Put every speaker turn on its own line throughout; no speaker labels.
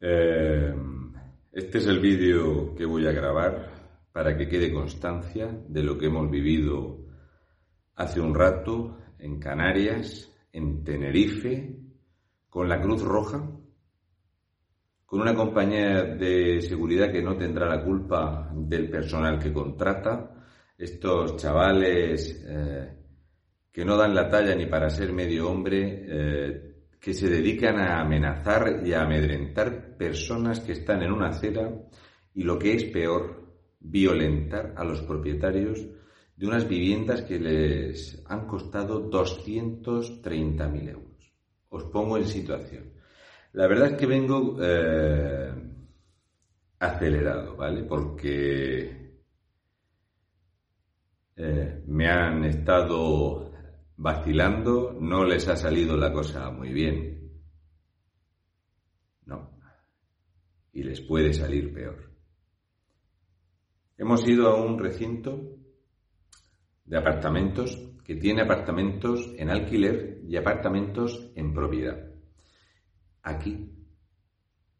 Eh, este es el vídeo que voy a grabar para que quede constancia de lo que hemos vivido hace un rato en Canarias, en Tenerife, con la Cruz Roja, con una compañía de seguridad que no tendrá la culpa del personal que contrata, estos chavales eh, que no dan la talla ni para ser medio hombre, eh, que se dedican a amenazar y a amedrentar personas que están en una acera y lo que es peor, violentar a los propietarios de unas viviendas que les han costado 230.000 euros. Os pongo en situación. La verdad es que vengo eh, acelerado, ¿vale? Porque eh, me han estado vacilando, no les ha salido la cosa muy bien. No. Y les puede salir peor. Hemos ido a un recinto de apartamentos que tiene apartamentos en alquiler y apartamentos en propiedad aquí,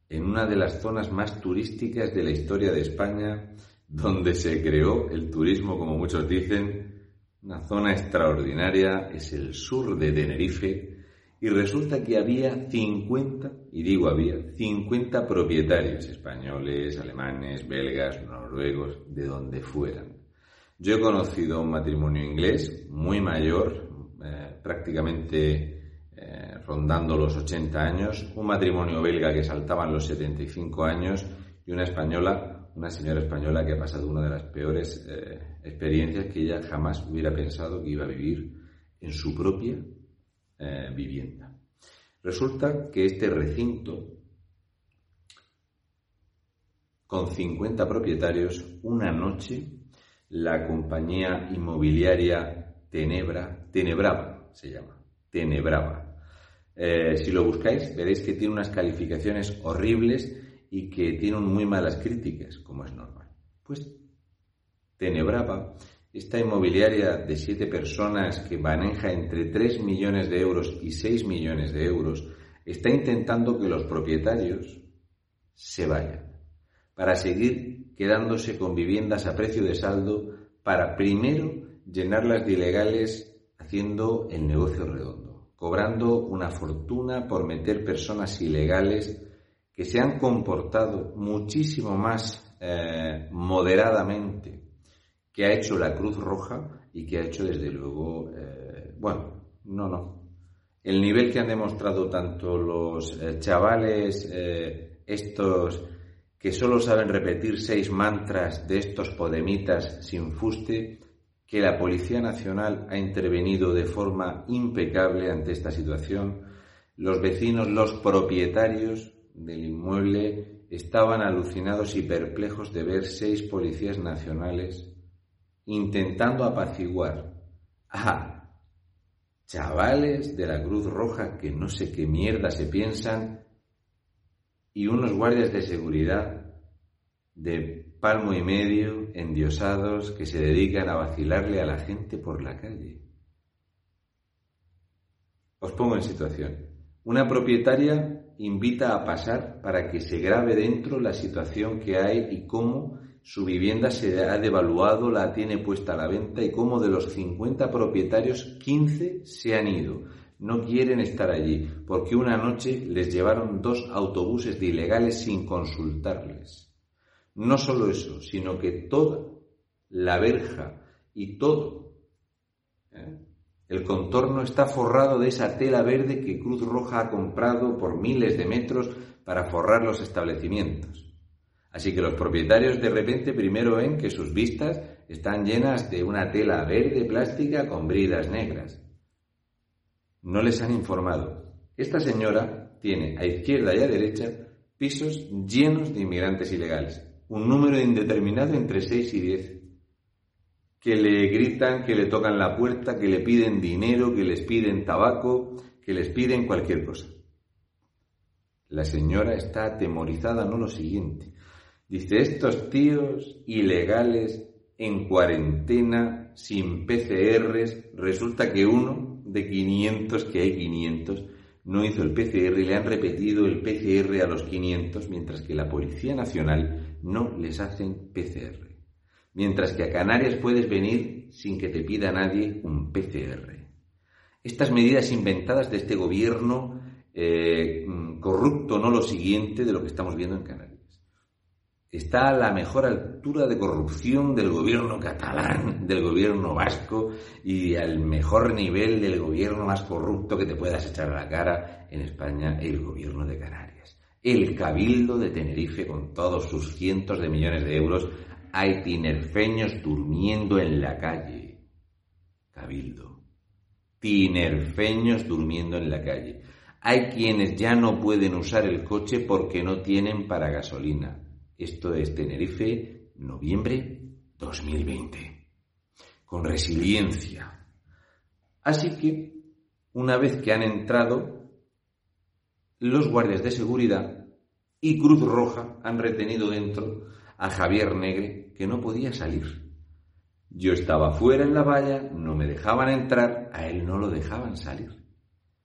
en una de las zonas más turísticas de la historia de España, donde se creó el turismo, como muchos dicen, una zona extraordinaria, es el sur de Tenerife, y resulta que había 50, y digo había, 50 propietarios españoles, alemanes, belgas, noruegos, de donde fueran. Yo he conocido un matrimonio inglés muy mayor, eh, prácticamente eh, rondando los 80 años, un matrimonio belga que saltaban los 75 años y una española, una señora española que ha pasado una de las peores eh, experiencias que ella jamás hubiera pensado que iba a vivir en su propia eh, vivienda. Resulta que este recinto, con 50 propietarios, una noche la compañía inmobiliaria Tenebra, Tenebrava se llama, Tenebrava, eh, si lo buscáis, veréis que tiene unas calificaciones horribles y que tiene muy malas críticas, como es normal. Pues Tenebrava, esta inmobiliaria de siete personas que maneja entre 3 millones de euros y 6 millones de euros, está intentando que los propietarios se vayan para seguir quedándose con viviendas a precio de saldo para primero llenarlas de ilegales haciendo el negocio redondo cobrando una fortuna por meter personas ilegales que se han comportado muchísimo más eh, moderadamente que ha hecho la Cruz Roja y que ha hecho desde luego, eh, bueno, no, no. El nivel que han demostrado tanto los eh, chavales, estos que solo saben repetir seis mantras de estos podemitas sin fuste, que la Policía Nacional ha intervenido de forma impecable ante esta situación. Los vecinos, los propietarios del inmueble estaban alucinados y perplejos de ver seis policías nacionales intentando apaciguar a chavales de la Cruz Roja que no sé qué mierda se piensan y unos guardias de seguridad de palmo y medio, endiosados, que se dedican a vacilarle a la gente por la calle. Os pongo en situación. Una propietaria invita a pasar para que se grabe dentro la situación que hay y cómo su vivienda se ha devaluado, la tiene puesta a la venta y cómo de los 50 propietarios 15 se han ido. No quieren estar allí porque una noche les llevaron dos autobuses de ilegales sin consultarles. No solo eso, sino que toda la verja y todo ¿eh? El contorno está forrado de esa tela verde que Cruz Roja ha comprado por miles de metros para forrar los establecimientos. Así que los propietarios de repente primero ven que sus vistas están llenas de una tela verde plástica con bridas negras. No les han informado. Esta señora tiene a izquierda y a derecha pisos llenos de inmigrantes ilegales. Un número indeterminado entre 6 y 10. Que le gritan, que le tocan la puerta, que le piden dinero, que les piden tabaco, que les piden cualquier cosa. La señora está atemorizada, no lo siguiente. Dice, estos tíos ilegales en cuarentena, sin PCRs, resulta que uno de 500, que hay 500, no hizo el PCR y le han repetido el PCR a los 500, mientras que la Policía Nacional no les hacen PCR. Mientras que a Canarias puedes venir sin que te pida nadie un PCR. Estas medidas inventadas de este gobierno eh, corrupto, no lo siguiente de lo que estamos viendo en Canarias está a la mejor altura de corrupción del gobierno catalán, del gobierno vasco y al mejor nivel del gobierno más corrupto que te puedas echar a la cara en España, el gobierno de Canarias. El cabildo de Tenerife con todos sus cientos de millones de euros, hay tinerfeños durmiendo en la calle. Cabildo. Tinerfeños durmiendo en la calle. Hay quienes ya no pueden usar el coche porque no tienen para gasolina esto es Tenerife, noviembre 2020. Con resiliencia. Así que, una vez que han entrado, los guardias de seguridad y Cruz Roja han retenido dentro a Javier Negre, que no podía salir. Yo estaba fuera en la valla, no me dejaban entrar, a él no lo dejaban salir.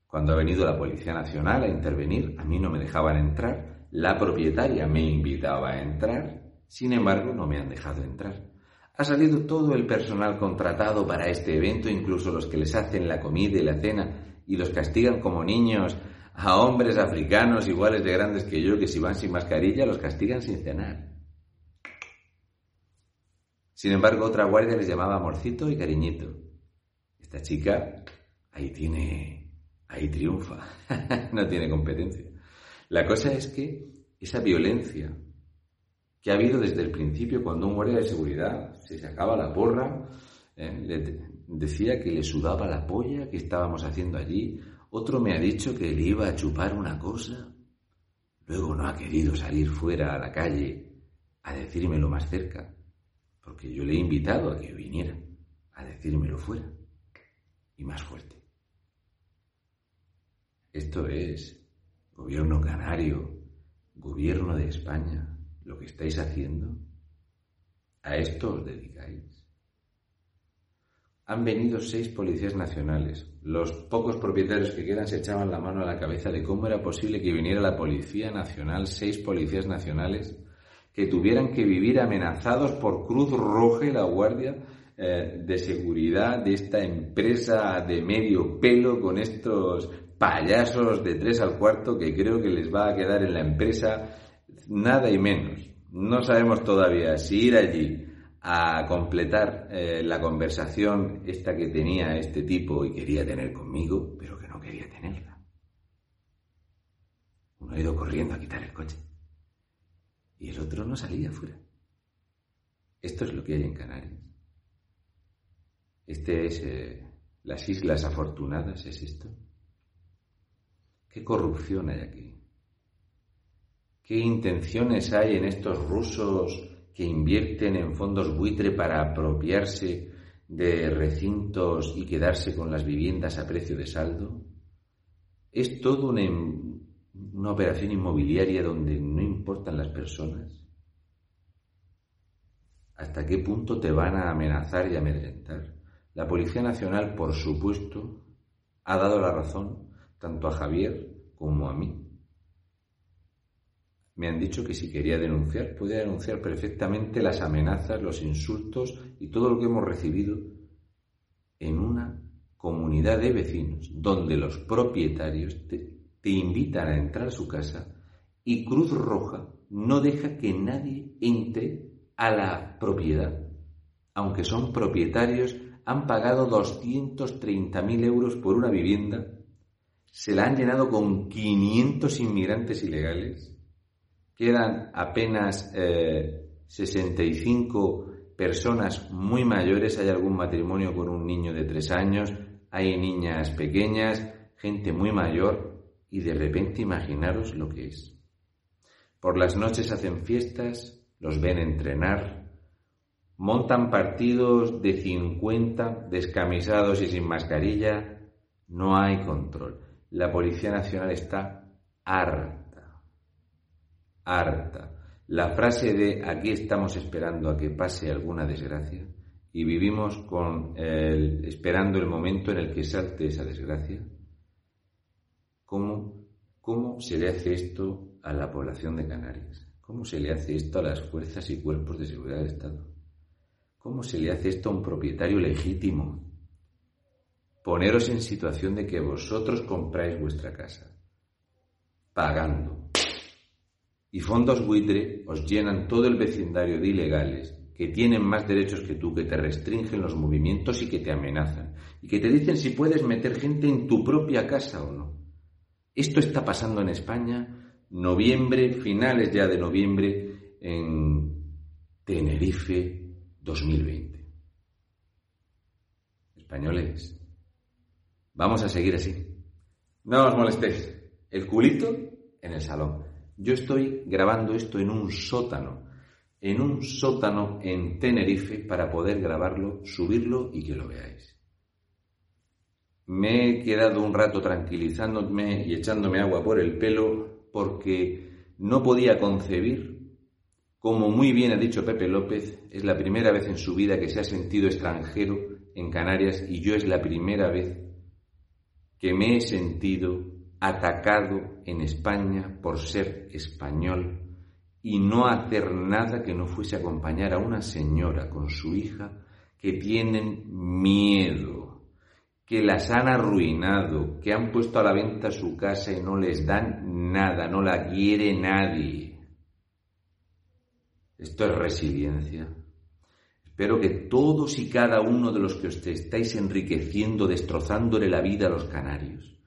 Cuando ha venido la Policía Nacional a intervenir, a mí no me dejaban entrar, la propietaria me invitaba a entrar, sin embargo no me han dejado entrar. Ha salido todo el personal contratado para este evento, incluso los que les hacen la comida y la cena y los castigan como niños a hombres africanos iguales de grandes que yo que si van sin mascarilla los castigan sin cenar. Sin embargo, otra guardia les llamaba amorcito y cariñito. Esta chica ahí tiene, ahí triunfa, no tiene competencia. La cosa es que esa violencia que ha habido desde el principio cuando un guardia de seguridad se sacaba la porra, eh, le decía que le sudaba la polla que estábamos haciendo allí, otro me ha dicho que le iba a chupar una cosa, luego no ha querido salir fuera a la calle a decírmelo más cerca, porque yo le he invitado a que viniera a decírmelo fuera y más fuerte. Esto es gobierno canario, gobierno de España, lo que estáis haciendo? ¿A esto os dedicáis? Han venido seis policías nacionales. Los pocos propietarios que quedan se echaban la mano a la cabeza de cómo era posible que viniera la Policía Nacional, seis policías nacionales, que tuvieran que vivir amenazados por Cruz Roja y la Guardia eh, de Seguridad de esta empresa de medio pelo con estos payasos de tres al cuarto que creo que les va a quedar en la empresa nada y menos. No sabemos todavía si ir allí a completar eh, la conversación esta que tenía este tipo y quería tener conmigo, pero que no quería tenerla. Uno ha ido corriendo a quitar el coche y el otro no salía fuera. Esto es lo que hay en Canarias. Este es eh, las Islas Afortunadas, ¿es esto? ¿Qué corrupción hay aquí? ¿Qué intenciones hay en estos rusos que invierten en fondos buitre para apropiarse de recintos y quedarse con las viviendas a precio de saldo? ¿Es todo una, una operación inmobiliaria donde no importan las personas? ¿Hasta qué punto te van a amenazar y amedrentar? La Policía Nacional, por supuesto, ha dado la razón tanto a Javier como a mí. Me han dicho que si quería denunciar, puede denunciar perfectamente las amenazas, los insultos y todo lo que hemos recibido en una comunidad de vecinos donde los propietarios te invitan a entrar a su casa y Cruz Roja no deja que nadie entre a la propiedad. Aunque son propietarios, han pagado 230.000 euros por una vivienda se la han llenado con 500 inmigrantes ilegales, quedan apenas 65 eh, personas muy mayores, hay algún matrimonio con un niño de tres años, hay niñas pequeñas, gente muy mayor, y de repente imaginaros lo que es. Por las noches hacen fiestas, los ven entrenar, montan partidos de 50 descamisados y sin mascarilla, no hay control. La Policía Nacional está harta, harta. La frase de aquí estamos esperando a que pase alguna desgracia y vivimos con esperando el momento en el que salte esa desgracia. ¿Cómo, ¿Cómo se le hace esto a la población de Canarias? ¿Cómo se le hace esto a las fuerzas y cuerpos de seguridad del Estado? ¿Cómo se le hace esto a un propietario legítimo? Poneros en situación de que vosotros compráis vuestra casa, pagando, y fondos buitre os llenan todo el vecindario de ilegales que tienen más derechos que tú, que te restringen los movimientos y que te amenazan, y que te dicen si puedes meter gente en tu propia casa o no. Esto está pasando en España, noviembre, finales ya de noviembre, en Tenerife 2020. Españoles, vamos a seguir así. No os molestéis. El culito en el salón. Yo estoy grabando esto en un sótano, en un sótano en Tenerife para poder grabarlo, subirlo y que lo veáis. Me he quedado un rato tranquilizándome y echándome agua por el pelo porque no podía concebir, como muy bien ha dicho Pepe López, es la primera vez en su vida que se ha sentido extranjero en Canarias y yo es la primera vez que me he sentido atacado en España por ser español y no hacer nada que no fuese acompañar a una señora con su hija que tienen miedo, que las han arruinado, que han puesto a la venta su casa y no les dan nada, no la quiere nadie. Esto es resiliencia. Espero que todos y cada uno de los que os estáis enriqueciendo, destrozándole la vida a los canarios,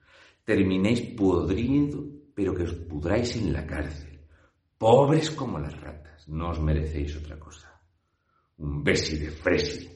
terminéis podriendo, pero que os pudráis en la cárcel. Pobres como las ratas, no os merecéis otra cosa. Un besi de fresi.